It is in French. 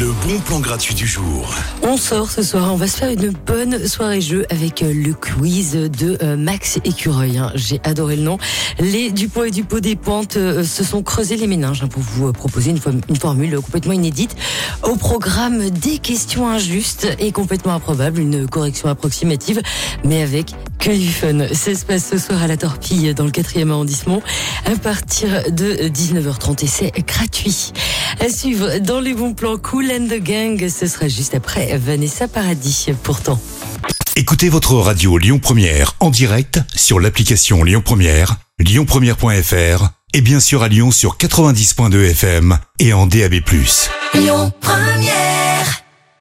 Le bon plan gratuit du jour. On sort ce soir, on va se faire une bonne soirée jeu avec euh, le quiz de euh, Max Écureuil. hein. J'ai adoré le nom. Les Dupont et Dupont des Pointes euh, se sont creusés les méninges hein, pour vous proposer une, une formule complètement inédite. Au programme des questions injustes et complètement improbables, une correction approximative, mais avec que du fun. Ça se passe ce soir à la Torpille dans le 4e arrondissement à partir de 19h30 et c'est gratuit. À suivre dans les bons plans Cool and the Gang, ce sera juste après Vanessa Paradis pourtant. Écoutez votre radio Lyon Première en direct sur l'application Lyon Première, lyonpremière.fr et bien sûr à Lyon sur 90.2 FM et en DAB+. Lyon Première.